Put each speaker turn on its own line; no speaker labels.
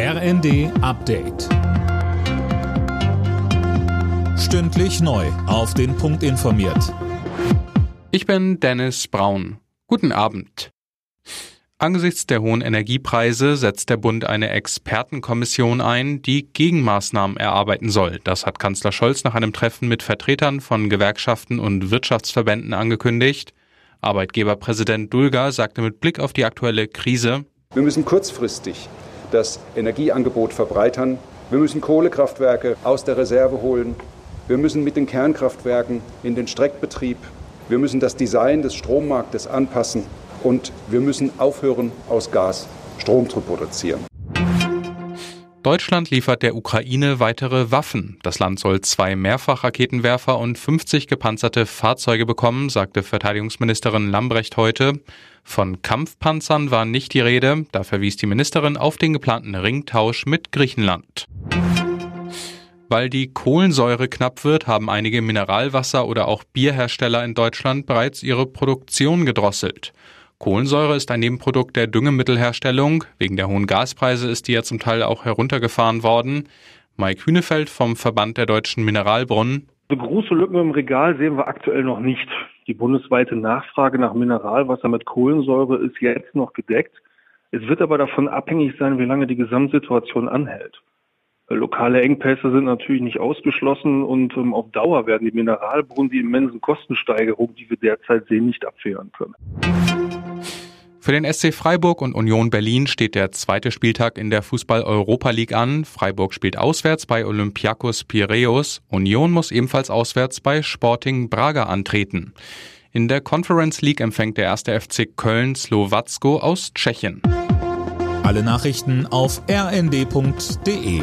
RND Update. Stündlich neu. Auf den Punkt informiert.
Ich bin Dennis Braun. Guten Abend. Angesichts der hohen Energiepreise setzt der Bund eine Expertenkommission ein, die Gegenmaßnahmen erarbeiten soll. Das hat Kanzler Scholz nach einem Treffen mit Vertretern von Gewerkschaften und Wirtschaftsverbänden angekündigt. Arbeitgeberpräsident Dulger sagte mit Blick auf die aktuelle Krise,
wir müssen kurzfristig das Energieangebot verbreitern. Wir müssen Kohlekraftwerke aus der Reserve holen. Wir müssen mit den Kernkraftwerken in den Streckbetrieb. Wir müssen das Design des Strommarktes anpassen. Und wir müssen aufhören, aus Gas Strom zu produzieren.
Deutschland liefert der Ukraine weitere Waffen. Das Land soll zwei Mehrfachraketenwerfer und 50 gepanzerte Fahrzeuge bekommen, sagte Verteidigungsministerin Lambrecht heute. Von Kampfpanzern war nicht die Rede, da verwies die Ministerin auf den geplanten Ringtausch mit Griechenland. Weil die Kohlensäure knapp wird, haben einige Mineralwasser- oder auch Bierhersteller in Deutschland bereits ihre Produktion gedrosselt. Kohlensäure ist ein Nebenprodukt der Düngemittelherstellung. Wegen der hohen Gaspreise ist die ja zum Teil auch heruntergefahren worden. Mike Hünefeld vom Verband der deutschen Mineralbrunnen.
So große Lücken im Regal sehen wir aktuell noch nicht. Die bundesweite Nachfrage nach Mineralwasser mit Kohlensäure ist jetzt noch gedeckt. Es wird aber davon abhängig sein, wie lange die Gesamtsituation anhält. Lokale Engpässe sind natürlich nicht ausgeschlossen und ähm, auf Dauer werden die Mineralbrunnen die immensen Kostensteigerungen, die wir derzeit sehen, nicht abwehren können.
Für den SC Freiburg und Union Berlin steht der zweite Spieltag in der Fußball-Europa League an. Freiburg spielt auswärts bei Olympiakos Piraeus. Union muss ebenfalls auswärts bei Sporting Braga antreten. In der Conference League empfängt der erste FC Köln Slowacko aus Tschechien.
Alle Nachrichten auf rnd.de